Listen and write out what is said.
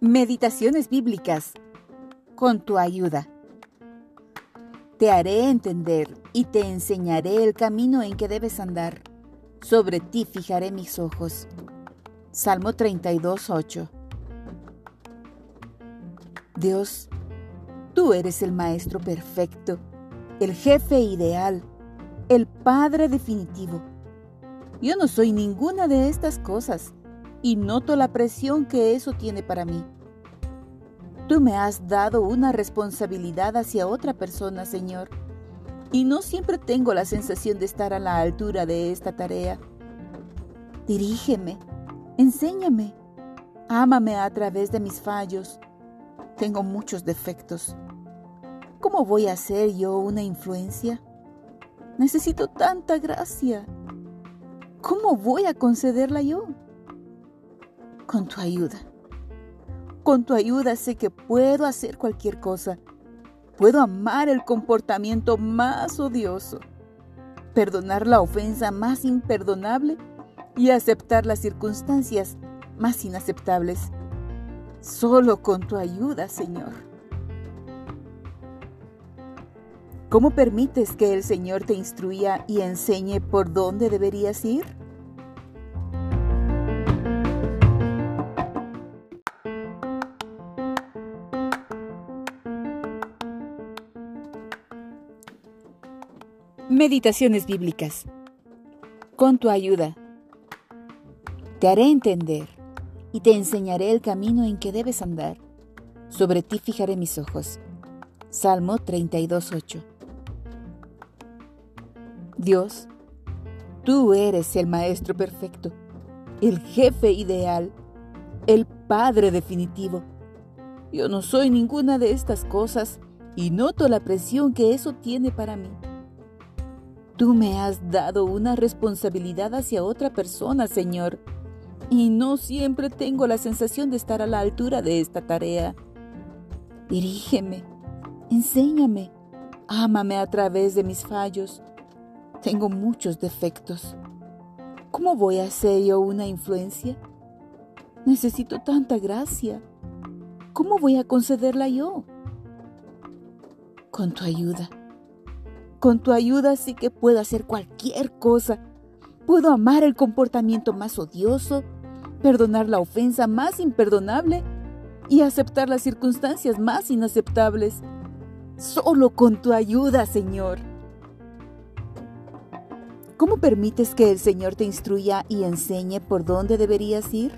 Meditaciones bíblicas con tu ayuda. Te haré entender y te enseñaré el camino en que debes andar. Sobre ti fijaré mis ojos. Salmo 32, 8. Dios, tú eres el Maestro perfecto, el jefe ideal, el Padre definitivo. Yo no soy ninguna de estas cosas y noto la presión que eso tiene para mí. Tú me has dado una responsabilidad hacia otra persona, Señor, y no siempre tengo la sensación de estar a la altura de esta tarea. Dirígeme, enséñame, ámame a través de mis fallos. Tengo muchos defectos. ¿Cómo voy a ser yo una influencia? Necesito tanta gracia. ¿Cómo voy a concederla yo? con tu ayuda. Con tu ayuda sé que puedo hacer cualquier cosa. Puedo amar el comportamiento más odioso, perdonar la ofensa más imperdonable y aceptar las circunstancias más inaceptables. Solo con tu ayuda, Señor. ¿Cómo permites que el Señor te instruya y enseñe por dónde deberías ir? Meditaciones bíblicas. Con tu ayuda, te haré entender y te enseñaré el camino en que debes andar. Sobre ti fijaré mis ojos. Salmo 32.8. Dios, tú eres el Maestro perfecto, el jefe ideal, el Padre definitivo. Yo no soy ninguna de estas cosas y noto la presión que eso tiene para mí. Tú me has dado una responsabilidad hacia otra persona, Señor, y no siempre tengo la sensación de estar a la altura de esta tarea. Dirígeme, enséñame, ámame a través de mis fallos. Tengo muchos defectos. ¿Cómo voy a ser yo una influencia? Necesito tanta gracia. ¿Cómo voy a concederla yo? Con tu ayuda. Con tu ayuda sí que puedo hacer cualquier cosa. Puedo amar el comportamiento más odioso, perdonar la ofensa más imperdonable y aceptar las circunstancias más inaceptables. Solo con tu ayuda, Señor. ¿Cómo permites que el Señor te instruya y enseñe por dónde deberías ir?